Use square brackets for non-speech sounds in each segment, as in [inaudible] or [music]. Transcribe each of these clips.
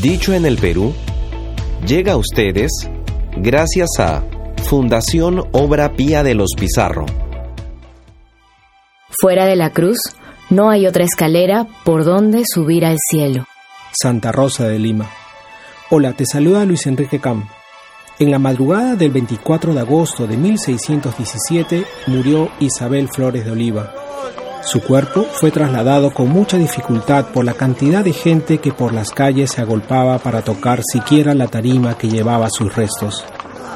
Dicho en el Perú, llega a ustedes gracias a Fundación Obra Pía de los Pizarro. Fuera de la cruz, no hay otra escalera por donde subir al cielo. Santa Rosa de Lima. Hola, te saluda Luis Enrique Cam. En la madrugada del 24 de agosto de 1617 murió Isabel Flores de Oliva. Su cuerpo fue trasladado con mucha dificultad por la cantidad de gente que por las calles se agolpaba para tocar siquiera la tarima que llevaba sus restos.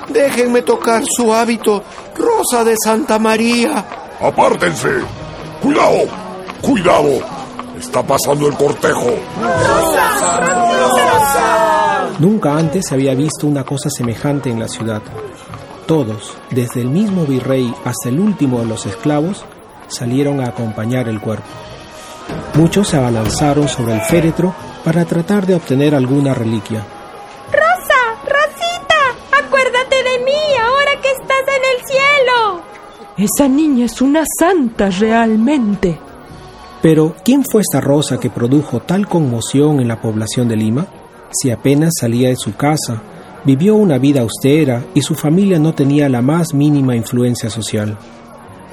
Déjenme tocar su hábito, Rosa de Santa María. Apártense. Cuidado, cuidado. Está pasando el cortejo. Nunca antes se había visto una cosa semejante en la ciudad. Todos, desde el mismo virrey hasta el último de los esclavos, salieron a acompañar el cuerpo. Muchos se abalanzaron sobre el féretro para tratar de obtener alguna reliquia. ¡Rosa! ¡Rosita! ¡Acuérdate de mí ahora que estás en el cielo! Esa niña es una santa realmente. Pero, ¿quién fue esta Rosa que produjo tal conmoción en la población de Lima? Si apenas salía de su casa, vivió una vida austera y su familia no tenía la más mínima influencia social.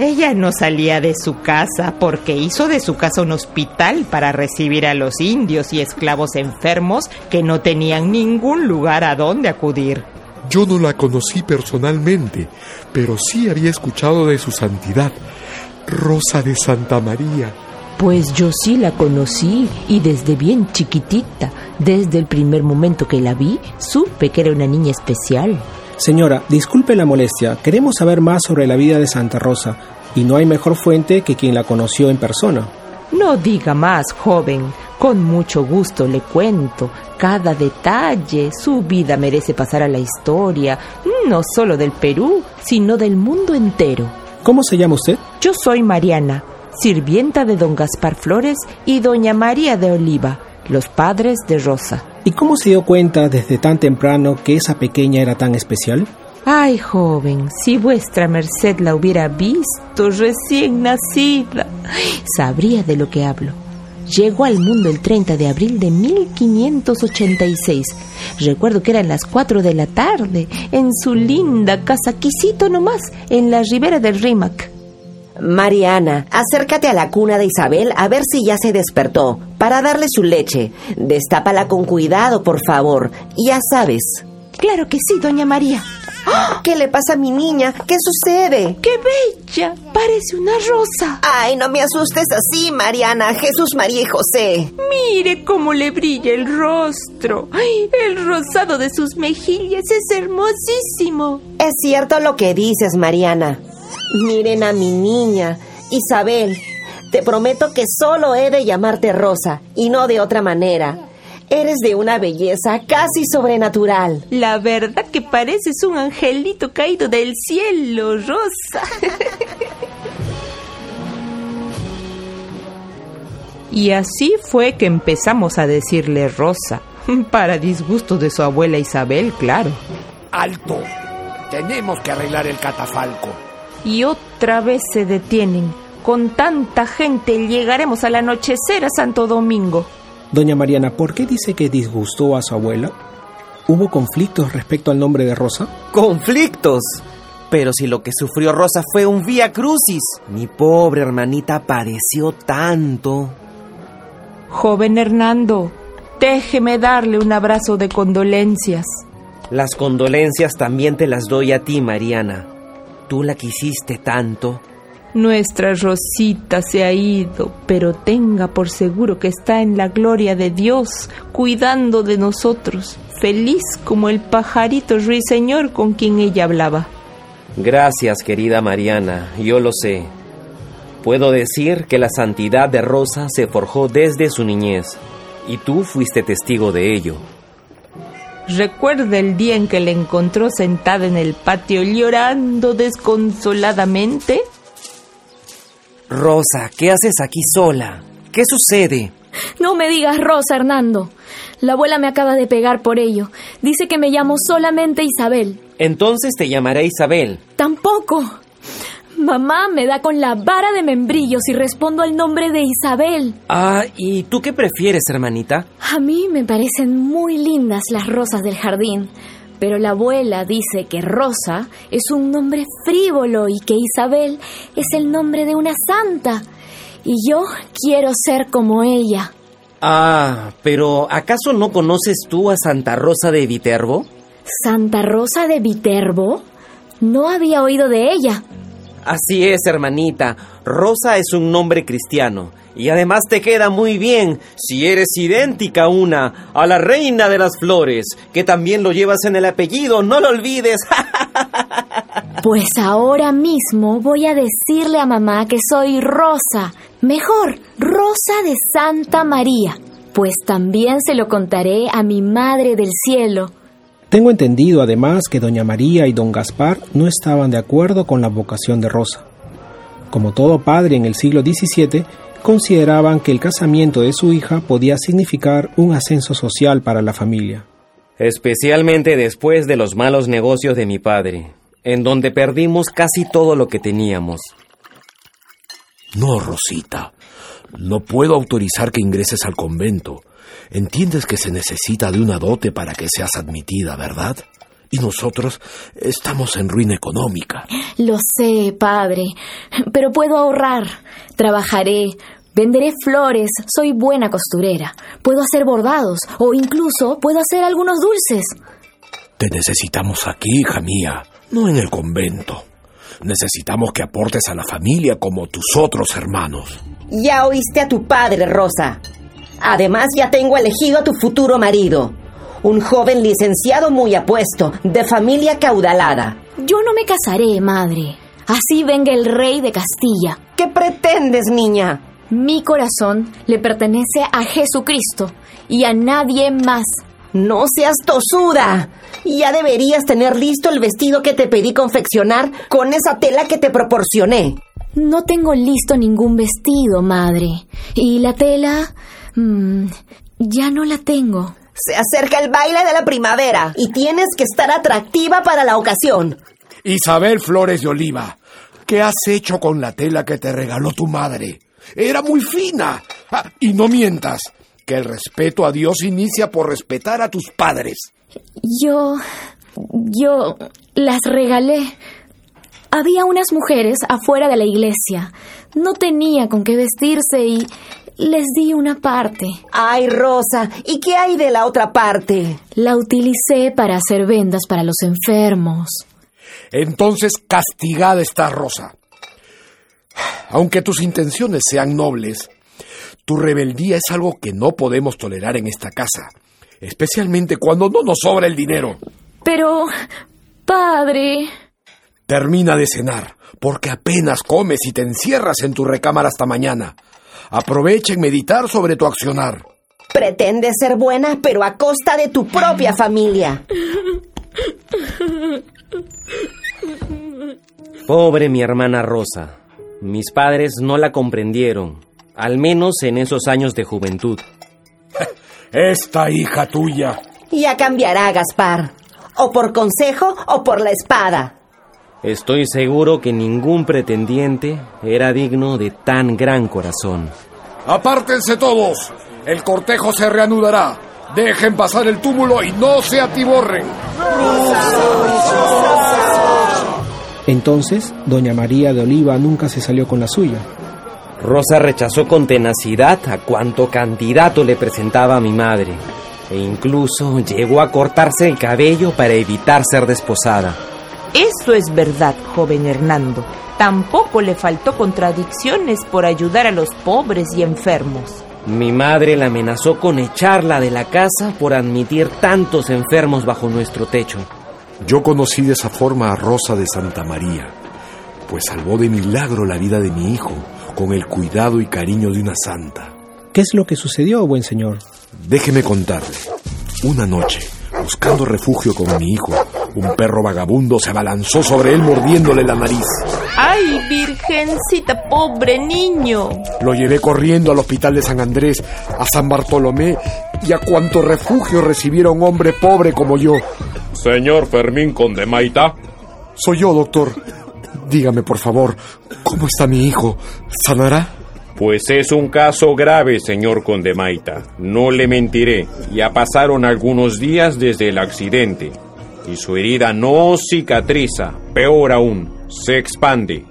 Ella no salía de su casa porque hizo de su casa un hospital para recibir a los indios y esclavos enfermos que no tenían ningún lugar a donde acudir. Yo no la conocí personalmente, pero sí había escuchado de su santidad, Rosa de Santa María. Pues yo sí la conocí y desde bien chiquitita, desde el primer momento que la vi, supe que era una niña especial. Señora, disculpe la molestia, queremos saber más sobre la vida de Santa Rosa, y no hay mejor fuente que quien la conoció en persona. No diga más, joven. Con mucho gusto le cuento cada detalle. Su vida merece pasar a la historia, no solo del Perú, sino del mundo entero. ¿Cómo se llama usted? Yo soy Mariana, sirvienta de don Gaspar Flores y doña María de Oliva, los padres de Rosa. ¿Y cómo se dio cuenta desde tan temprano que esa pequeña era tan especial? Ay, joven, si vuestra merced la hubiera visto recién nacida, sabría de lo que hablo. Llegó al mundo el 30 de abril de 1586. Recuerdo que eran las 4 de la tarde, en su linda casa, quisito nomás, en la ribera del Rímac. Mariana, acércate a la cuna de Isabel a ver si ya se despertó, para darle su leche. Destápala con cuidado, por favor. Ya sabes. Claro que sí, doña María. ¿Qué le pasa a mi niña? ¿Qué sucede? ¡Qué bella! Parece una rosa. Ay, no me asustes así, Mariana. Jesús, María y José. Mire cómo le brilla el rostro. Ay, el rosado de sus mejillas es hermosísimo. Es cierto lo que dices, Mariana. Miren a mi niña, Isabel. Te prometo que solo he de llamarte Rosa y no de otra manera. Eres de una belleza casi sobrenatural. La verdad que pareces un angelito caído del cielo, Rosa. [laughs] y así fue que empezamos a decirle Rosa, para disgusto de su abuela Isabel, claro. ¡Alto! Tenemos que arreglar el catafalco. Y otra vez se detienen. Con tanta gente llegaremos al anochecer a Santo Domingo. Doña Mariana, ¿por qué dice que disgustó a su abuela? ¿Hubo conflictos respecto al nombre de Rosa? ¡Conflictos! Pero si lo que sufrió Rosa fue un vía crucis, mi pobre hermanita padeció tanto. Joven Hernando, déjeme darle un abrazo de condolencias. Las condolencias también te las doy a ti, Mariana. Tú la quisiste tanto. Nuestra Rosita se ha ido, pero tenga por seguro que está en la gloria de Dios, cuidando de nosotros, feliz como el pajarito ruiseñor con quien ella hablaba. Gracias, querida Mariana, yo lo sé. Puedo decir que la santidad de Rosa se forjó desde su niñez, y tú fuiste testigo de ello. ¿Recuerda el día en que la encontró sentada en el patio llorando desconsoladamente? Rosa, ¿qué haces aquí sola? ¿Qué sucede? No me digas Rosa, Hernando. La abuela me acaba de pegar por ello. Dice que me llamo solamente Isabel. Entonces te llamaré Isabel. Tampoco. Mamá me da con la vara de membrillos y respondo al nombre de Isabel. Ah, ¿y tú qué prefieres, hermanita? A mí me parecen muy lindas las rosas del jardín, pero la abuela dice que Rosa es un nombre frívolo y que Isabel es el nombre de una santa. Y yo quiero ser como ella. Ah, pero ¿acaso no conoces tú a Santa Rosa de Viterbo? ¿Santa Rosa de Viterbo? No había oído de ella. Así es, hermanita. Rosa es un nombre cristiano. Y además te queda muy bien si eres idéntica una a la reina de las flores, que también lo llevas en el apellido, no lo olvides. [laughs] Pues ahora mismo voy a decirle a mamá que soy Rosa, mejor, Rosa de Santa María, pues también se lo contaré a mi Madre del Cielo. Tengo entendido además que doña María y don Gaspar no estaban de acuerdo con la vocación de Rosa. Como todo padre en el siglo XVII, consideraban que el casamiento de su hija podía significar un ascenso social para la familia. Especialmente después de los malos negocios de mi padre, en donde perdimos casi todo lo que teníamos. No, Rosita, no puedo autorizar que ingreses al convento. Entiendes que se necesita de una dote para que seas admitida, ¿verdad? Y nosotros estamos en ruina económica. Lo sé, padre, pero puedo ahorrar. Trabajaré, venderé flores, soy buena costurera, puedo hacer bordados o incluso puedo hacer algunos dulces. Te necesitamos aquí, hija mía, no en el convento. Necesitamos que aportes a la familia como tus otros hermanos. Ya oíste a tu padre, Rosa. Además, ya tengo elegido a tu futuro marido. Un joven licenciado muy apuesto, de familia caudalada. Yo no me casaré, madre. Así venga el rey de Castilla. ¿Qué pretendes, niña? Mi corazón le pertenece a Jesucristo y a nadie más. No seas tosuda. Ya deberías tener listo el vestido que te pedí confeccionar con esa tela que te proporcioné. No tengo listo ningún vestido, madre. Y la tela... mmm, ya no la tengo. Se acerca el baile de la primavera y tienes que estar atractiva para la ocasión. Isabel Flores de Oliva, ¿qué has hecho con la tela que te regaló tu madre? Era muy fina. Ah, y no mientas, que el respeto a Dios inicia por respetar a tus padres. Yo... yo las regalé. Había unas mujeres afuera de la iglesia. No tenía con qué vestirse y les di una parte. Ay, Rosa, ¿y qué hay de la otra parte? La utilicé para hacer vendas para los enfermos. Entonces castigada está Rosa. Aunque tus intenciones sean nobles, tu rebeldía es algo que no podemos tolerar en esta casa, especialmente cuando no nos sobra el dinero. Pero, padre... Termina de cenar, porque apenas comes y te encierras en tu recámara hasta mañana. Aprovecha en meditar sobre tu accionar. Pretendes ser buena, pero a costa de tu propia familia. Pobre mi hermana Rosa. Mis padres no la comprendieron, al menos en esos años de juventud. [laughs] Esta hija tuya. Ya cambiará, Gaspar. O por consejo o por la espada. Estoy seguro que ningún pretendiente era digno de tan gran corazón. Apártense todos. El cortejo se reanudará. Dejen pasar el túmulo y no se atiborren. Entonces, doña María de Oliva nunca se salió con la suya. Rosa rechazó con tenacidad a cuanto candidato le presentaba a mi madre, e incluso llegó a cortarse el cabello para evitar ser desposada. Eso es verdad, joven Hernando. Tampoco le faltó contradicciones por ayudar a los pobres y enfermos. Mi madre la amenazó con echarla de la casa por admitir tantos enfermos bajo nuestro techo. Yo conocí de esa forma a Rosa de Santa María, pues salvó de milagro la vida de mi hijo con el cuidado y cariño de una santa. ¿Qué es lo que sucedió, buen señor? Déjeme contarle. Una noche, buscando refugio con mi hijo, un perro vagabundo se abalanzó sobre él mordiéndole la nariz. ¡Ay, virgencita, pobre niño! Lo llevé corriendo al hospital de San Andrés, a San Bartolomé y a cuanto refugio recibiera un hombre pobre como yo. Señor Fermín Condemaita. Soy yo, doctor. Dígame, por favor, ¿cómo está mi hijo? ¿Sanará? Pues es un caso grave, señor Condemaita. No le mentiré. Ya pasaron algunos días desde el accidente. Y su herida no cicatriza. Peor aún, se expande.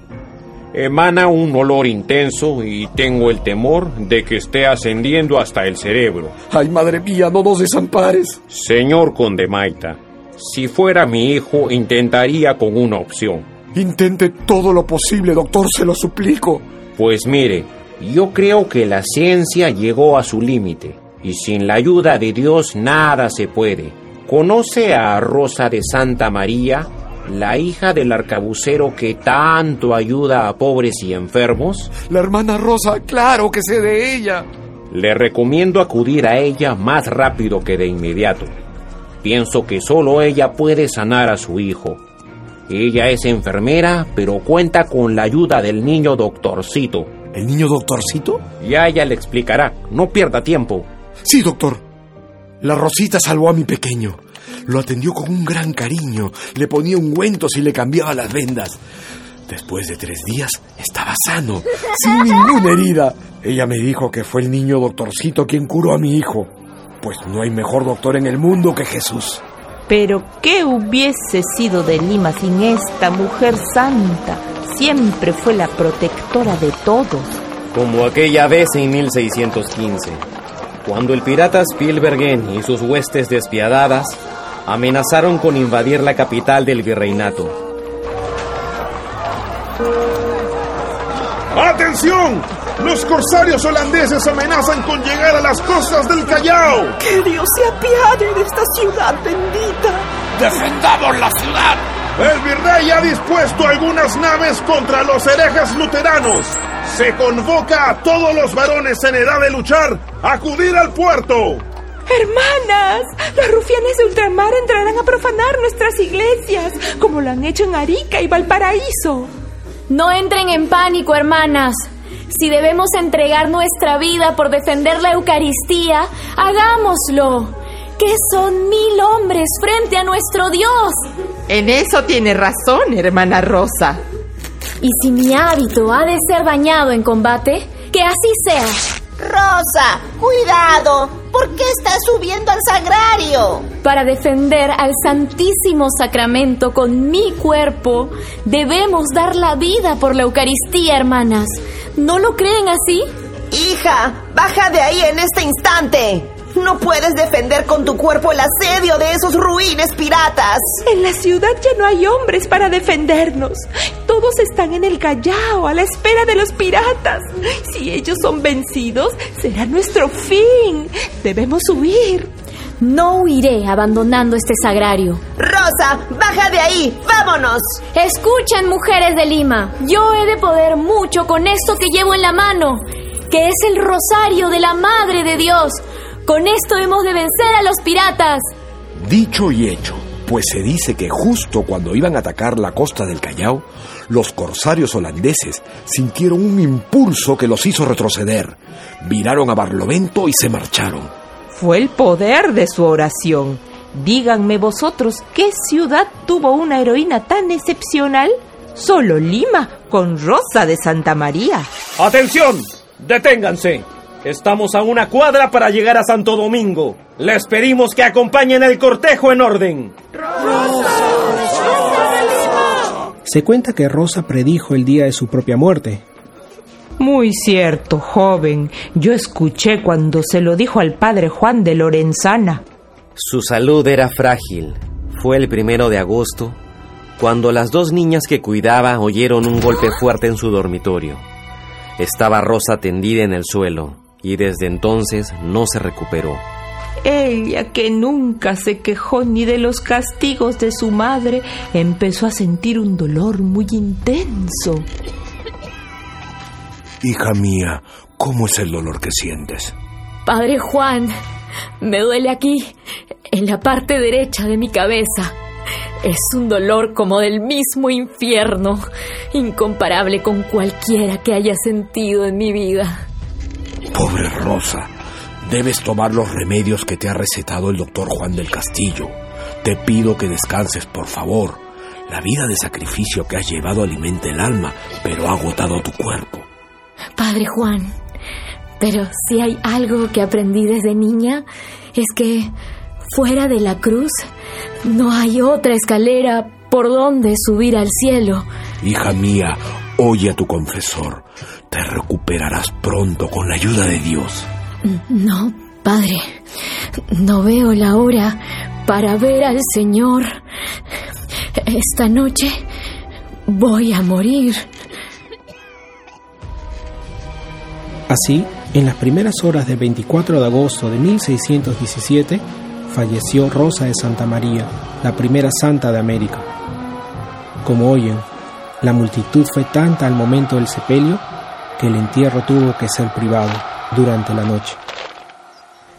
Emana un olor intenso y tengo el temor de que esté ascendiendo hasta el cerebro. Ay, madre mía, no nos desampares. Señor Condemaita, si fuera mi hijo, intentaría con una opción. Intente todo lo posible, doctor, se lo suplico. Pues mire, yo creo que la ciencia llegó a su límite y sin la ayuda de Dios nada se puede. ¿Conoce a Rosa de Santa María, la hija del arcabucero que tanto ayuda a pobres y enfermos? La hermana Rosa, claro que sé de ella. Le recomiendo acudir a ella más rápido que de inmediato. Pienso que solo ella puede sanar a su hijo. Ella es enfermera, pero cuenta con la ayuda del niño doctorcito. ¿El niño doctorcito? Ya ella le explicará. No pierda tiempo. Sí, doctor. La Rosita salvó a mi pequeño. Lo atendió con un gran cariño. Le ponía ungüentos y le cambiaba las vendas. Después de tres días estaba sano, sin ninguna herida. Ella me dijo que fue el niño doctorcito quien curó a mi hijo. Pues no hay mejor doctor en el mundo que Jesús. Pero ¿qué hubiese sido de Lima sin esta mujer santa? Siempre fue la protectora de todos. Como aquella vez en 1615, cuando el pirata Spielbergen y sus huestes despiadadas amenazaron con invadir la capital del virreinato. ¡Atención! Los corsarios holandeses amenazan con llegar a las costas del Callao. Que Dios se apiade de esta ciudad bendita. ¡Defendamos la ciudad! El virrey ha dispuesto algunas naves contra los herejes luteranos. Se convoca a todos los varones en edad de luchar a acudir al puerto. Hermanas, los rufianes de ultramar entrarán a profanar nuestras iglesias, como lo han hecho en Arica y Valparaíso. No entren en pánico, hermanas. Si debemos entregar nuestra vida por defender la Eucaristía, hagámoslo. Que son mil hombres frente a nuestro Dios. En eso tiene razón, hermana Rosa. Y si mi hábito ha de ser dañado en combate, que así sea. Rosa, cuidado. ¿Por qué estás subiendo al sagrario? Para defender al Santísimo Sacramento con mi cuerpo, debemos dar la vida por la Eucaristía, hermanas. ¿No lo creen así? Hija, baja de ahí en este instante. No puedes defender con tu cuerpo el asedio de esos ruines piratas. En la ciudad ya no hay hombres para defendernos. Todos están en el Callao a la espera de los piratas. Si ellos son vencidos, será nuestro fin. Debemos huir. No huiré abandonando este sagrario. Rosa, baja de ahí. Vámonos. Escuchen, mujeres de Lima. Yo he de poder mucho con esto que llevo en la mano, que es el rosario de la Madre de Dios. Con esto hemos de vencer a los piratas. Dicho y hecho, pues se dice que justo cuando iban a atacar la costa del Callao, los corsarios holandeses sintieron un impulso que los hizo retroceder. Viraron a Barlovento y se marcharon. Fue el poder de su oración. Díganme vosotros, ¿qué ciudad tuvo una heroína tan excepcional? Solo Lima, con Rosa de Santa María. ¡Atención! ¡Deténganse! Estamos a una cuadra para llegar a Santo Domingo. Les pedimos que acompañen el cortejo en orden. Se cuenta que Rosa predijo el día de su propia muerte. Muy cierto, joven. Yo escuché cuando se lo dijo al padre Juan de Lorenzana. Su salud era frágil. Fue el primero de agosto cuando las dos niñas que cuidaba oyeron un golpe fuerte en su dormitorio. Estaba Rosa tendida en el suelo y desde entonces no se recuperó. Ella, que nunca se quejó ni de los castigos de su madre, empezó a sentir un dolor muy intenso. Hija mía, ¿cómo es el dolor que sientes? Padre Juan, me duele aquí, en la parte derecha de mi cabeza. Es un dolor como del mismo infierno, incomparable con cualquiera que haya sentido en mi vida. Pobre Rosa, debes tomar los remedios que te ha recetado el doctor Juan del Castillo. Te pido que descanses, por favor. La vida de sacrificio que has llevado alimenta el alma, pero ha agotado tu cuerpo. Padre Juan, pero si hay algo que aprendí desde niña, es que fuera de la cruz no hay otra escalera por donde subir al cielo. Hija mía, oye a tu confesor. Te recuperarás pronto con la ayuda de Dios. No, Padre, no veo la hora para ver al Señor. Esta noche voy a morir. Así, en las primeras horas del 24 de agosto de 1617, falleció Rosa de Santa María, la primera santa de América. Como oyen, la multitud fue tanta al momento del sepelio que el entierro tuvo que ser privado durante la noche.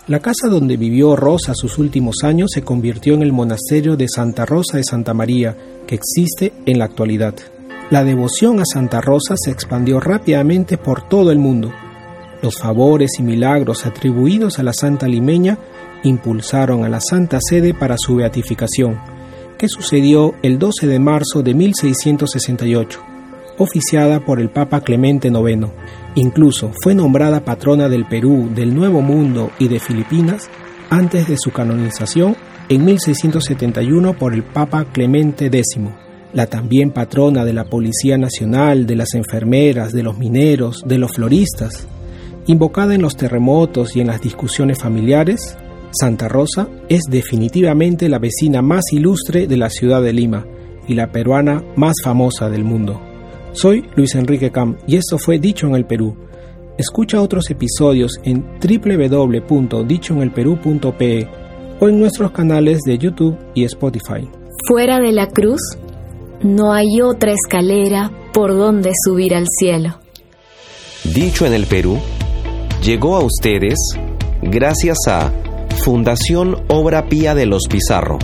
La casa donde vivió Rosa sus últimos años se convirtió en el monasterio de Santa Rosa de Santa María, que existe en la actualidad. La devoción a Santa Rosa se expandió rápidamente por todo el mundo. Los favores y milagros atribuidos a la Santa Limeña impulsaron a la Santa Sede para su beatificación, que sucedió el 12 de marzo de 1668, oficiada por el Papa Clemente IX. Incluso fue nombrada patrona del Perú, del Nuevo Mundo y de Filipinas antes de su canonización en 1671 por el Papa Clemente X. La también patrona de la Policía Nacional, de las enfermeras, de los mineros, de los floristas. Invocada en los terremotos y en las discusiones familiares, Santa Rosa es definitivamente la vecina más ilustre de la ciudad de Lima y la peruana más famosa del mundo. Soy Luis Enrique Cam y esto fue Dicho en el Perú. Escucha otros episodios en www.dichoenelperú.pe o en nuestros canales de YouTube y Spotify. Fuera de la cruz, no hay otra escalera por donde subir al cielo. Dicho en el Perú, llegó a ustedes gracias a Fundación Obra Pía de los Pizarro